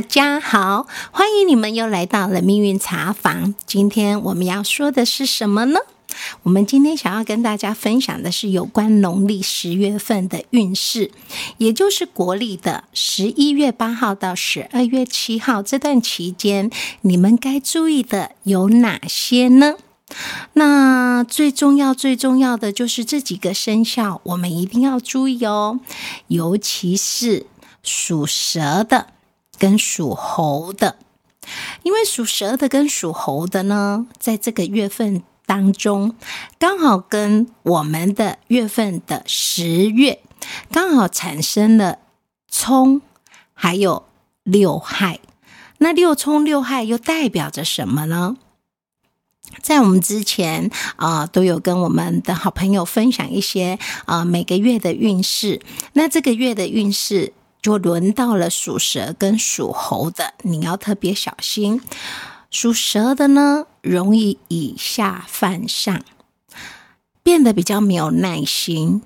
大家好，欢迎你们又来到了命运茶房。今天我们要说的是什么呢？我们今天想要跟大家分享的是有关农历十月份的运势，也就是国历的十一月八号到十二月七号这段期间，你们该注意的有哪些呢？那最重要、最重要的就是这几个生肖，我们一定要注意哦，尤其是属蛇的。跟属猴的，因为属蛇的跟属猴的呢，在这个月份当中，刚好跟我们的月份的十月刚好产生了冲，还有六害。那六冲六害又代表着什么呢？在我们之前啊，都有跟我们的好朋友分享一些啊每个月的运势。那这个月的运势。就轮到了属蛇跟属猴的，你要特别小心。属蛇的呢，容易以下犯上，变得比较没有耐心。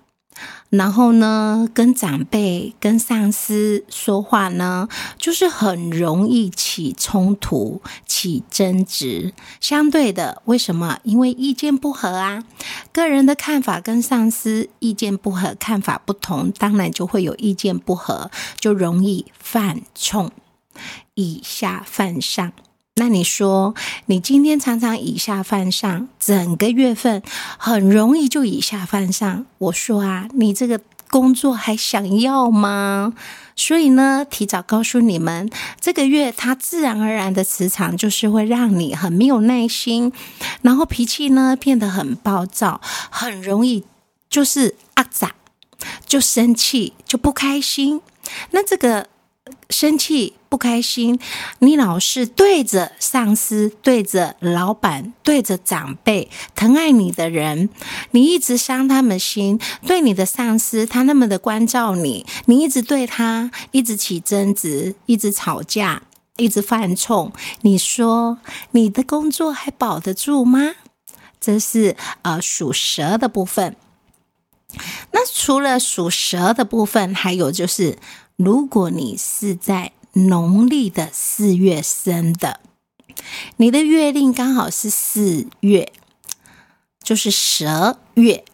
然后呢，跟长辈、跟上司说话呢，就是很容易起冲突、起争执。相对的，为什么？因为意见不合啊，个人的看法跟上司意见不合，看法不同，当然就会有意见不合，就容易犯冲，以下犯上。那你说，你今天常常以下犯上，整个月份很容易就以下犯上。我说啊，你这个工作还想要吗？所以呢，提早告诉你们，这个月它自然而然的磁场就是会让你很没有耐心，然后脾气呢变得很暴躁，很容易就是阿杂，就生气，就不开心。那这个。生气不开心，你老是对着上司、对着老板、对着长辈疼爱你的人，你一直伤他们心。对你的上司，他那么的关照你，你一直对他一直起争执，一直吵架，一直犯冲。你说你的工作还保得住吗？这是呃属蛇的部分。那除了属蛇的部分，还有就是。如果你是在农历的四月生的，你的月令刚好是四月，就是蛇月，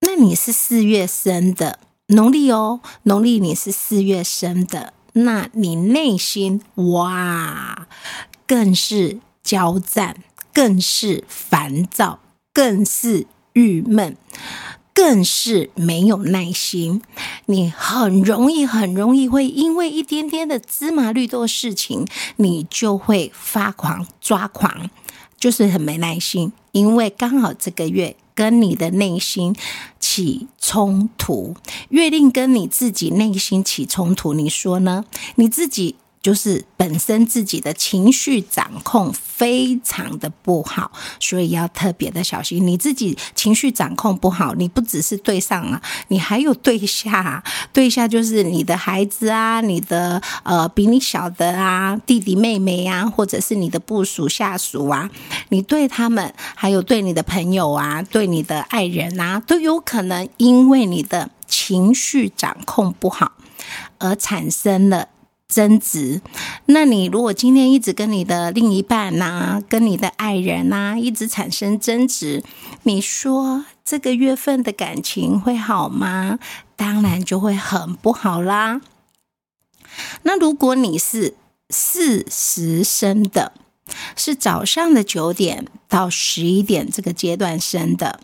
那你是四月生的，农历哦，农历你是四月生的，那你内心哇，更是焦躁，更是烦躁，更是郁闷。更是没有耐心，你很容易、很容易会因为一点点的芝麻绿豆事情，你就会发狂、抓狂，就是很没耐心。因为刚好这个月跟你的内心起冲突，月令跟你自己内心起冲突，你说呢？你自己。就是本身自己的情绪掌控非常的不好，所以要特别的小心。你自己情绪掌控不好，你不只是对上啊，你还有对下，对下就是你的孩子啊，你的呃比你小的啊弟弟妹妹呀，或者是你的部属下属啊，你对他们，还有对你的朋友啊，对你的爱人啊，都有可能因为你的情绪掌控不好而产生了。争执，那你如果今天一直跟你的另一半呐，跟你的爱人呐，一直产生争执，你说这个月份的感情会好吗？当然就会很不好啦。那如果你是四十生的。是早上的九点到十一点这个阶段生的，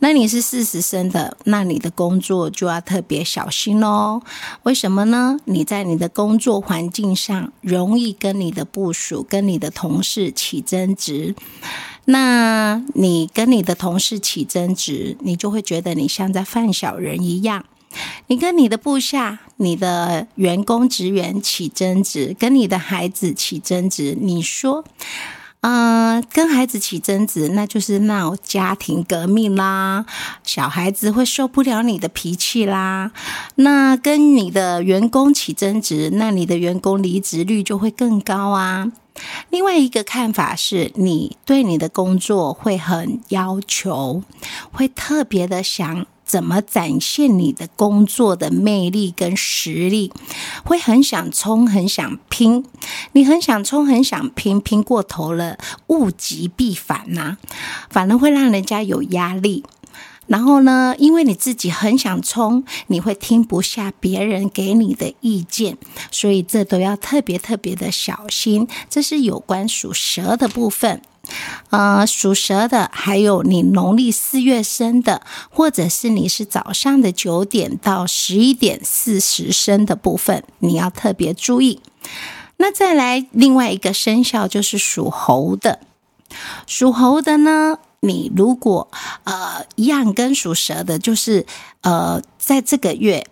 那你是四十生的，那你的工作就要特别小心哦。为什么呢？你在你的工作环境上容易跟你的部属、跟你的同事起争执。那你跟你的同事起争执，你就会觉得你像在犯小人一样。你跟你的部下、你的员工、职员起争执，跟你的孩子起争执，你说，嗯，跟孩子起争执，那就是闹家庭革命啦。小孩子会受不了你的脾气啦。那跟你的员工起争执，那你的员工离职率就会更高啊。另外一个看法是，你对你的工作会很要求，会特别的想。怎么展现你的工作的魅力跟实力，会很想冲，很想拼。你很想冲，很想拼，拼过头了，物极必反呐，反而会让人家有压力。然后呢，因为你自己很想冲，你会听不下别人给你的意见，所以这都要特别特别的小心。这是有关属蛇的部分。呃，属蛇的，还有你农历四月生的，或者是你是早上的九点到十一点四十生的部分，你要特别注意。那再来另外一个生肖就是属猴的，属猴的呢，你如果呃一样跟属蛇的，就是呃在这个月，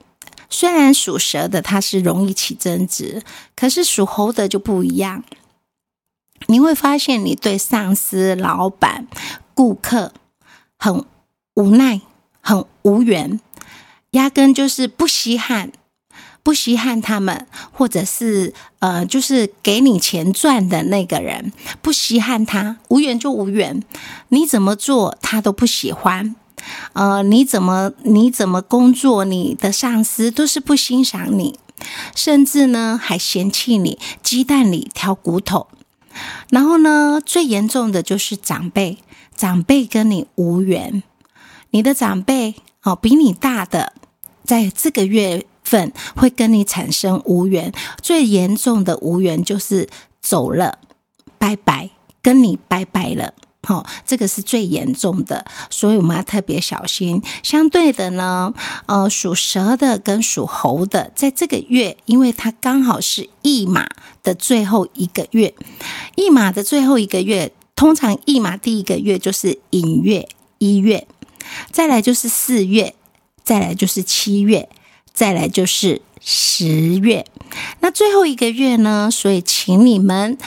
虽然属蛇的它是容易起争执，可是属猴的就不一样。你会发现，你对上司、老板、顾客很无奈、很无缘，压根就是不稀罕、不稀罕他们，或者是呃，就是给你钱赚的那个人，不稀罕他，无缘就无缘。你怎么做，他都不喜欢。呃，你怎么你怎么工作，你的上司都是不欣赏你，甚至呢还嫌弃你，鸡蛋里挑骨头。然后呢，最严重的就是长辈，长辈跟你无缘，你的长辈哦比你大的，在这个月份会跟你产生无缘。最严重的无缘就是走了，拜拜，跟你拜拜了。好，这个是最严重的，所以我们要特别小心。相对的呢，呃，属蛇的跟属猴的，在这个月，因为它刚好是一马的最后一个月，一马的最后一个月，通常一马第一个月就是寅月一月，再来就是四月，再来就是七月，再来就是十月，那最后一个月呢？所以，请你们。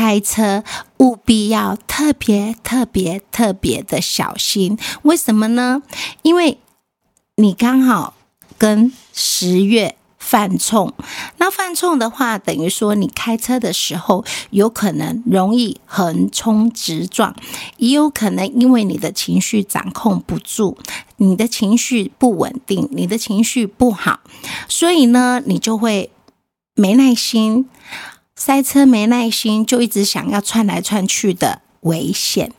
开车务必要特别特别特别的小心，为什么呢？因为你刚好跟十月犯冲，那犯冲的话，等于说你开车的时候有可能容易横冲直撞，也有可能因为你的情绪掌控不住，你的情绪不稳定，你的情绪不好，所以呢，你就会没耐心。塞车没耐心，就一直想要窜来窜去的危险。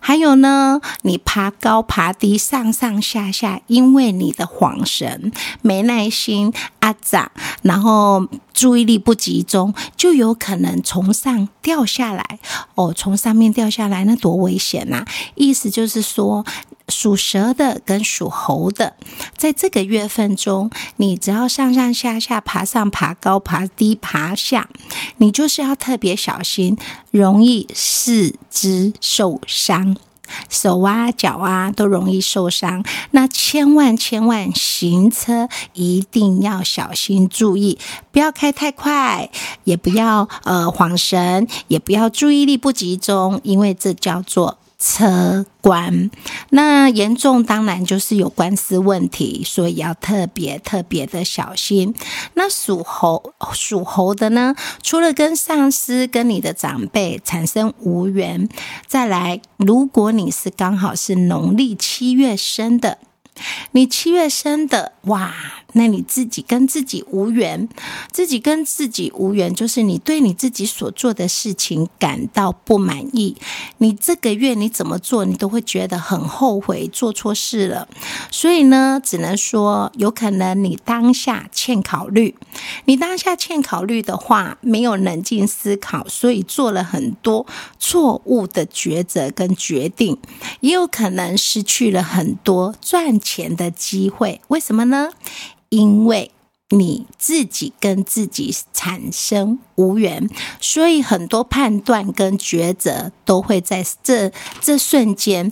还有呢，你爬高爬低，上上下下，因为你的晃神、没耐心、阿杂，然后注意力不集中，就有可能从上掉下来。哦，从上面掉下来，那多危险呐！意思就是说。属蛇的跟属猴的，在这个月份中，你只要上上下下、爬上爬高、爬低爬下，你就是要特别小心，容易四肢受伤，手啊、脚啊都容易受伤。那千万千万行车一定要小心注意，不要开太快，也不要呃晃神，也不要注意力不集中，因为这叫做。车关，那严重当然就是有官司问题，所以要特别特别的小心。那属猴属猴的呢，除了跟上司、跟你的长辈产生无缘，再来，如果你是刚好是农历七月生的。你七月生的哇，那你自己跟自己无缘，自己跟自己无缘，就是你对你自己所做的事情感到不满意。你这个月你怎么做，你都会觉得很后悔，做错事了。所以呢，只能说有可能你当下欠考虑，你当下欠考虑的话，没有冷静思考，所以做了很多错误的抉择跟决定，也有可能失去了很多赚钱。的机会，为什么呢？因为你自己跟自己产生无缘，所以很多判断跟抉择都会在这这瞬间。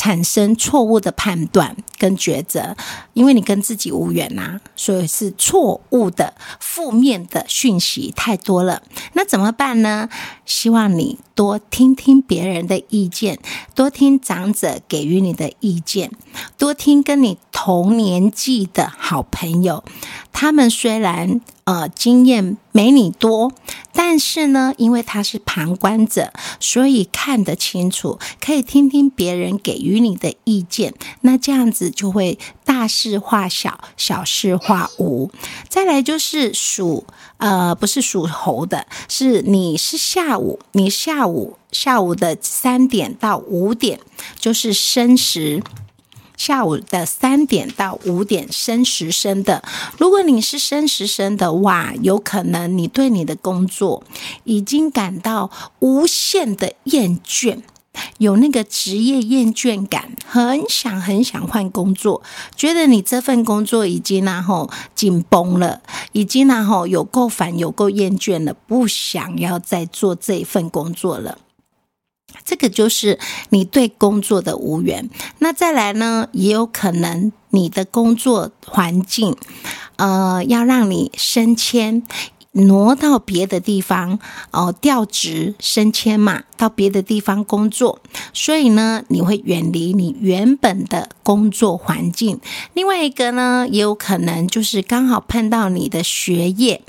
产生错误的判断跟抉择，因为你跟自己无缘呐，所以是错误的、负面的讯息太多了。那怎么办呢？希望你多听听别人的意见，多听长者给予你的意见，多听跟你同年纪的好朋友。他们虽然呃经验没你多，但是呢，因为他是旁观者，所以看得清楚，可以听听别人给予你的意见。那这样子就会大事化小，小事化无。再来就是属呃不是属猴的，是你是下午，你下午下午的三点到五点就是申时。下午的三点到五点申时生的，如果你是申时生的话，有可能你对你的工作已经感到无限的厌倦，有那个职业厌倦感，很想很想换工作，觉得你这份工作已经然后紧绷了，已经然后有够烦，有够厌倦了，不想要再做这一份工作了。这个就是你对工作的无缘。那再来呢，也有可能你的工作环境，呃，要让你升迁，挪到别的地方，哦，调职升迁嘛，到别的地方工作。所以呢，你会远离你原本的工作环境。另外一个呢，也有可能就是刚好碰到你的学业，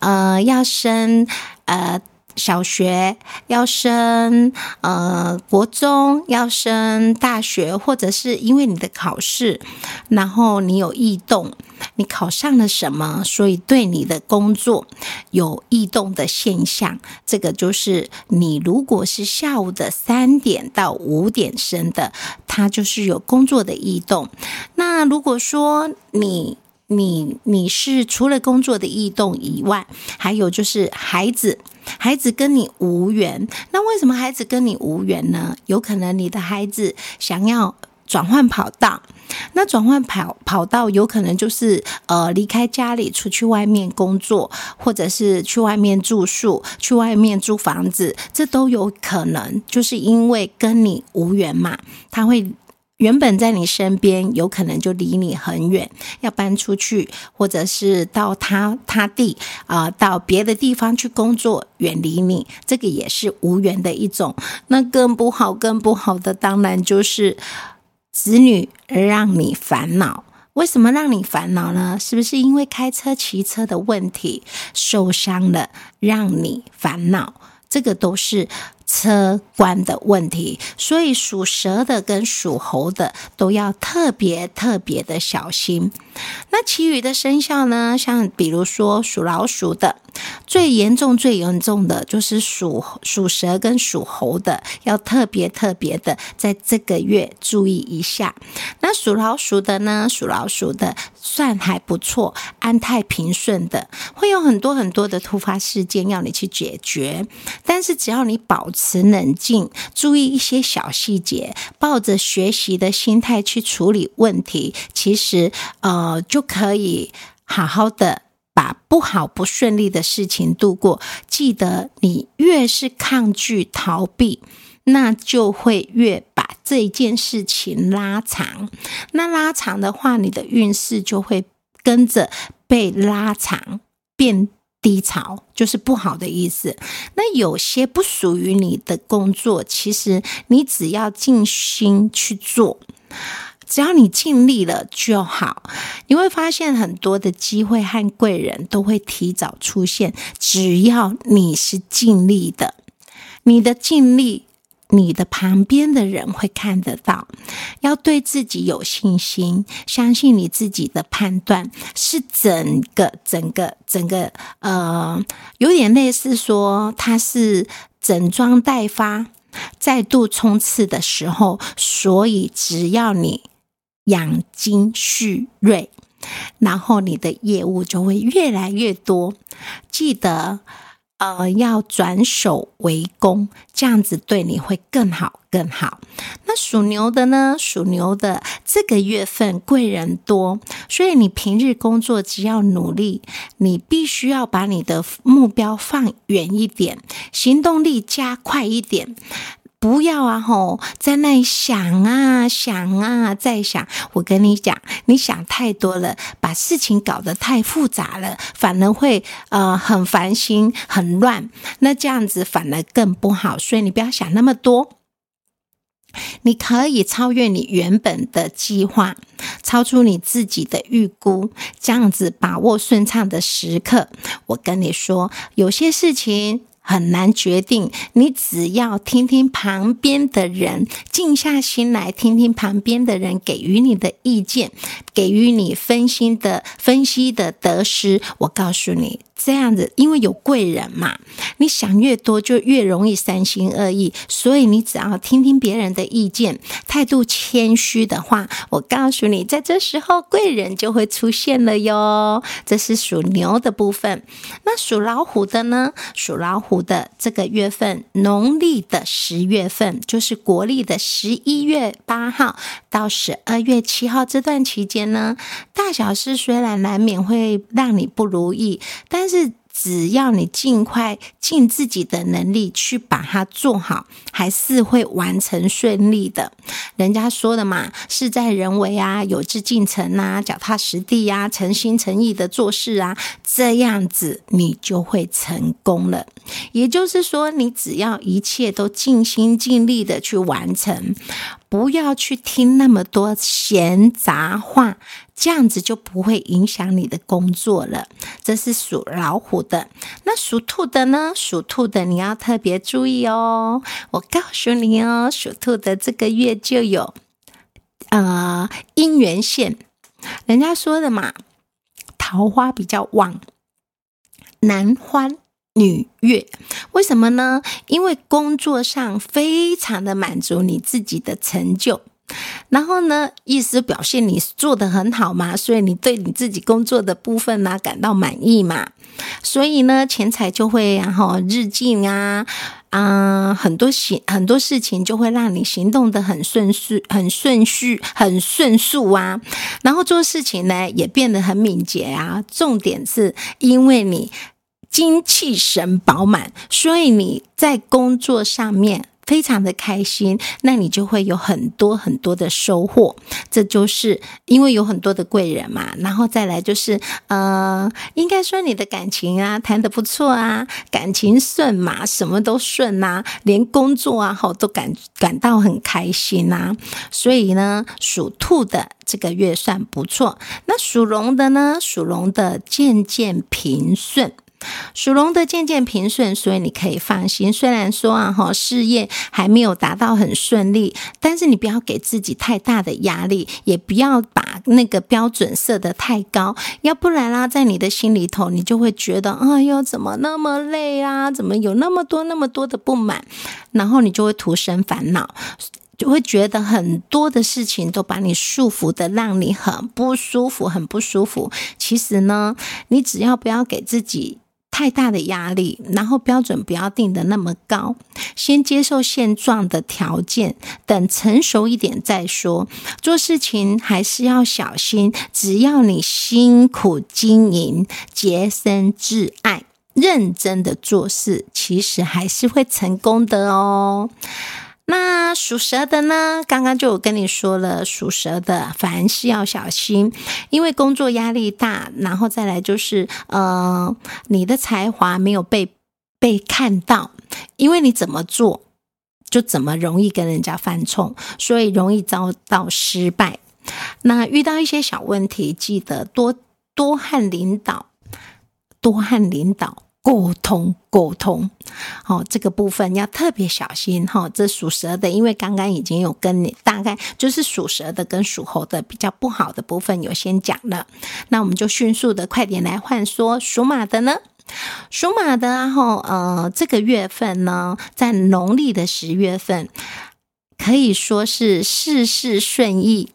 呃，要升，呃。小学要升，呃，国中要升大学，或者是因为你的考试，然后你有异动，你考上了什么，所以对你的工作有异动的现象。这个就是你如果是下午的三点到五点生的，它就是有工作的异动。那如果说你你你是除了工作的异动以外，还有就是孩子。孩子跟你无缘，那为什么孩子跟你无缘呢？有可能你的孩子想要转换跑道，那转换跑跑道有可能就是呃离开家里出去外面工作，或者是去外面住宿，去外面租房子，这都有可能，就是因为跟你无缘嘛，他会。原本在你身边，有可能就离你很远，要搬出去，或者是到他他地啊，到别的地方去工作，远离你，这个也是无缘的一种。那更不好，更不好的，当然就是子女让你烦恼。为什么让你烦恼呢？是不是因为开车、骑车的问题受伤了，让你烦恼？这个都是。车关的问题，所以属蛇的跟属猴的都要特别特别的小心。那其余的生肖呢？像比如说属老鼠的，最严重、最严重的就是属属蛇跟属猴的，要特别特别的在这个月注意一下。那属老鼠的呢？属老鼠的算还不错，安泰平顺的，会有很多很多的突发事件要你去解决，但是只要你保。持冷静，注意一些小细节，抱着学习的心态去处理问题，其实呃就可以好好的把不好不顺利的事情度过。记得，你越是抗拒逃避，那就会越把这件事情拉长。那拉长的话，你的运势就会跟着被拉长变。低潮就是不好的意思。那有些不属于你的工作，其实你只要尽心去做，只要你尽力了就好。你会发现很多的机会和贵人都会提早出现，只要你是尽力的，你的尽力。你的旁边的人会看得到，要对自己有信心，相信你自己的判断是整个、整个、整个，呃，有点类似说它是整装待发、再度冲刺的时候，所以只要你养精蓄锐，然后你的业务就会越来越多。记得。呃，要转守为攻，这样子对你会更好更好。那属牛的呢？属牛的这个月份贵人多，所以你平日工作只要努力，你必须要把你的目标放远一点，行动力加快一点。不要啊！吼，在那里想啊想啊，再想。我跟你讲，你想太多了，把事情搞得太复杂了，反而会呃很烦心、很乱。那这样子反而更不好。所以你不要想那么多。你可以超越你原本的计划，超出你自己的预估，这样子把握顺畅的时刻。我跟你说，有些事情。很难决定，你只要听听旁边的人，静下心来听听旁边的人给予你的意见，给予你分析的分析的得失。我告诉你。这样子，因为有贵人嘛，你想越多就越容易三心二意，所以你只要听听别人的意见，态度谦虚的话，我告诉你，在这时候贵人就会出现了哟。这是属牛的部分，那属老虎的呢？属老虎的这个月份，农历的十月份，就是国历的十一月八号到十二月七号这段期间呢，大小事虽然难免会让你不如意，但是只要你尽快尽自己的能力去把它做好，还是会完成顺利的。人家说的嘛，事在人为啊，有志进程啊，脚踏实地呀，诚心诚意的做事啊，这样子你就会成功了。也就是说，你只要一切都尽心尽力的去完成。不要去听那么多闲杂话，这样子就不会影响你的工作了。这是属老虎的，那属兔的呢？属兔的你要特别注意哦。我告诉你哦，属兔的这个月就有呃姻缘线，人家说的嘛，桃花比较旺，男欢。女月，为什么呢？因为工作上非常的满足你自己的成就，然后呢，意思表现你做的很好嘛，所以你对你自己工作的部分呢感到满意嘛，所以呢，钱财就会然后日进啊啊，很多行很多事情就会让你行动的很顺序、很顺序、很迅速啊，然后做事情呢也变得很敏捷啊。重点是因为你。精气神饱满，所以你在工作上面非常的开心，那你就会有很多很多的收获。这就是因为有很多的贵人嘛，然后再来就是，呃，应该说你的感情啊谈得不错啊，感情顺嘛，什么都顺呐，连工作啊好都感感到很开心呐。所以呢，属兔的这个月算不错，那属龙的呢，属龙的渐渐平顺。属龙的渐渐平顺，所以你可以放心。虽然说啊，哈，事业还没有达到很顺利，但是你不要给自己太大的压力，也不要把那个标准设得太高，要不然啦，在你的心里头，你就会觉得，哎呦，怎么那么累啊？怎么有那么多那么多的不满？然后你就会徒生烦恼，就会觉得很多的事情都把你束缚的，让你很不舒服，很不舒服。其实呢，你只要不要给自己。太大的压力，然后标准不要定的那么高，先接受现状的条件，等成熟一点再说。做事情还是要小心，只要你辛苦经营、洁身自爱、认真的做事，其实还是会成功的哦。那属蛇的呢？刚刚就有跟你说了，属蛇的凡事要小心，因为工作压力大，然后再来就是，呃，你的才华没有被被看到，因为你怎么做就怎么容易跟人家犯冲，所以容易遭到失败。那遇到一些小问题，记得多多和领导，多和领导。沟通沟通，好，这个部分要特别小心哈。这属蛇的，因为刚刚已经有跟你大概就是属蛇的跟属猴的比较不好的部分有先讲了，那我们就迅速的快点来换说属马的呢。属马的，然后呃，这个月份呢，在农历的十月份，可以说是事事顺意，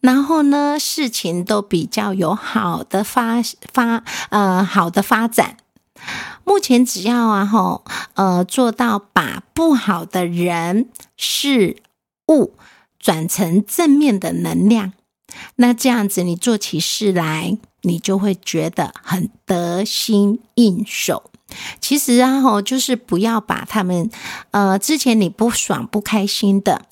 然后呢，事情都比较有好的发发呃好的发展。目前只要啊吼，呃，做到把不好的人事物转成正面的能量，那这样子你做起事来，你就会觉得很得心应手。其实啊吼，就是不要把他们呃之前你不爽不开心的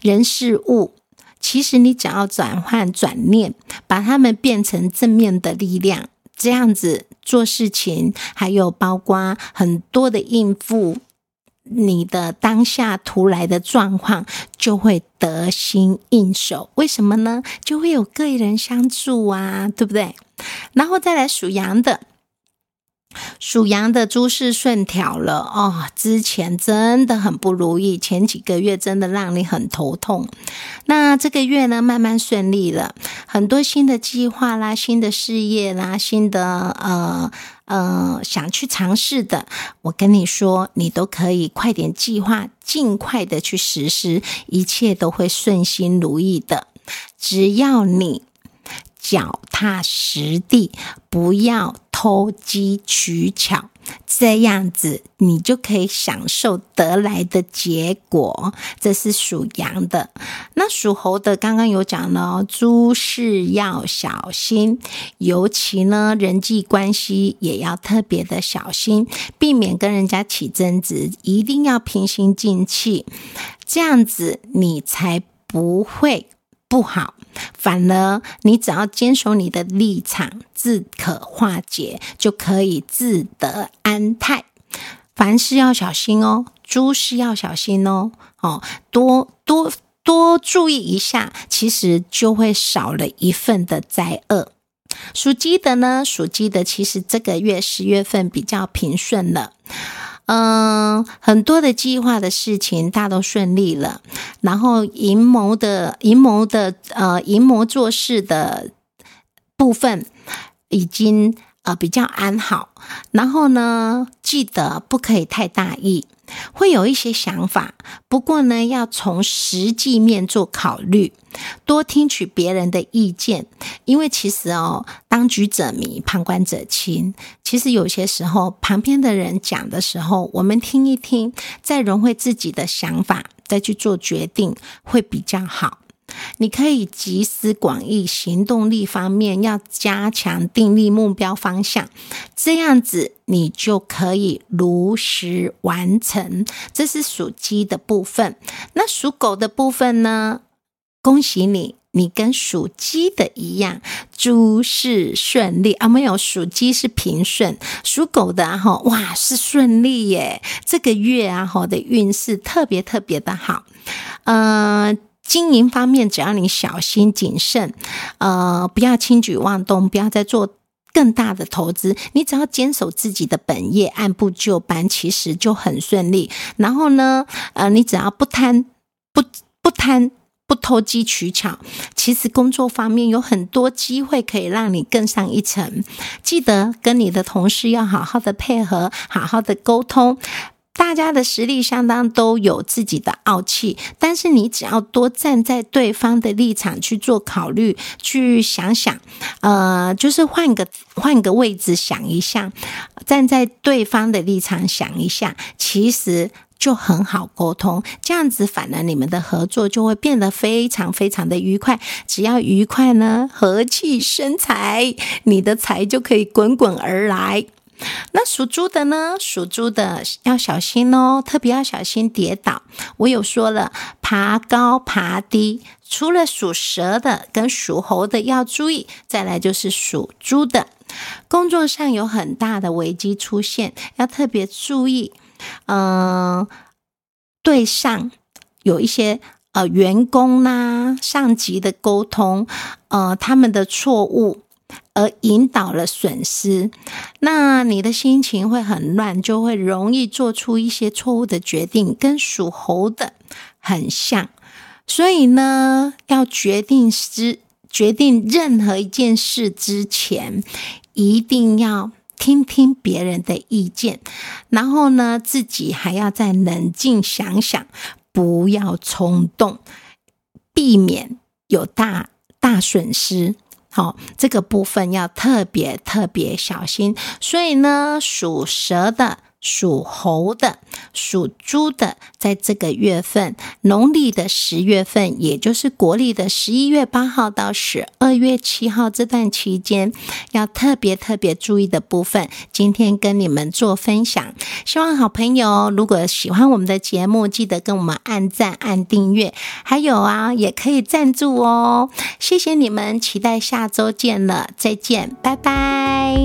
人事物，其实你只要转换转念，把他们变成正面的力量。这样子做事情，还有包括很多的应付，你的当下突来的状况就会得心应手。为什么呢？就会有贵人相助啊，对不对？然后再来属羊的。属羊的诸事顺调了哦，之前真的很不如意，前几个月真的让你很头痛。那这个月呢，慢慢顺利了，很多新的计划啦、新的事业啦、新的呃呃想去尝试的，我跟你说，你都可以快点计划，尽快的去实施，一切都会顺心如意的。只要你脚踏实地，不要。投机取巧，这样子你就可以享受得来的结果。这是属羊的，那属猴的刚刚有讲了，诸事要小心，尤其呢人际关系也要特别的小心，避免跟人家起争执，一定要平心静气，这样子你才不会。不好，反而你只要坚守你的立场，自可化解，就可以自得安泰。凡事要小心哦，诸事要小心哦，哦，多多多注意一下，其实就会少了一份的灾厄。属鸡的呢，属鸡的其实这个月十月份比较平顺了。嗯，很多的计划的事情大都顺利了，然后阴谋的阴谋的呃阴谋做事的部分已经呃比较安好，然后呢，记得不可以太大意。会有一些想法，不过呢，要从实际面做考虑，多听取别人的意见。因为其实哦，当局者迷，旁观者清。其实有些时候，旁边的人讲的时候，我们听一听，再融汇自己的想法，再去做决定，会比较好。你可以集思广益，行动力方面要加强，定立目标方向，这样子你就可以如实完成。这是属鸡的部分。那属狗的部分呢？恭喜你，你跟属鸡的一样，诸事顺利啊！没有属鸡是平顺，属狗的哈哇是顺利耶！这个月啊哈的运势特别特别的好，嗯。经营方面，只要你小心谨慎，呃，不要轻举妄动，不要再做更大的投资。你只要坚守自己的本业，按部就班，其实就很顺利。然后呢，呃，你只要不贪、不不贪、不投机取巧，其实工作方面有很多机会可以让你更上一层。记得跟你的同事要好好的配合，好好的沟通。大家的实力相当，都有自己的傲气，但是你只要多站在对方的立场去做考虑，去想想，呃，就是换个换个位置想一下，站在对方的立场想一下，其实就很好沟通。这样子，反而你们的合作就会变得非常非常的愉快。只要愉快呢，和气生财，你的财就可以滚滚而来。那属猪的呢？属猪的要小心哦，特别要小心跌倒。我有说了，爬高爬低。除了属蛇的跟属猴的要注意，再来就是属猪的，工作上有很大的危机出现，要特别注意。嗯，对上有一些呃员工啦、上级的沟通，呃，他们的错误。而引导了损失，那你的心情会很乱，就会容易做出一些错误的决定，跟属猴的很像。所以呢，要决定之决定任何一件事之前，一定要听听别人的意见，然后呢，自己还要再冷静想想，不要冲动，避免有大大损失。好，这个部分要特别特别小心。所以呢，属蛇的。属猴的、属猪的，在这个月份，农历的十月份，也就是国历的十一月八号到十二月七号这段期间，要特别特别注意的部分，今天跟你们做分享。希望好朋友如果喜欢我们的节目，记得跟我们按赞、按订阅，还有啊，也可以赞助哦。谢谢你们，期待下周见了，再见，拜拜。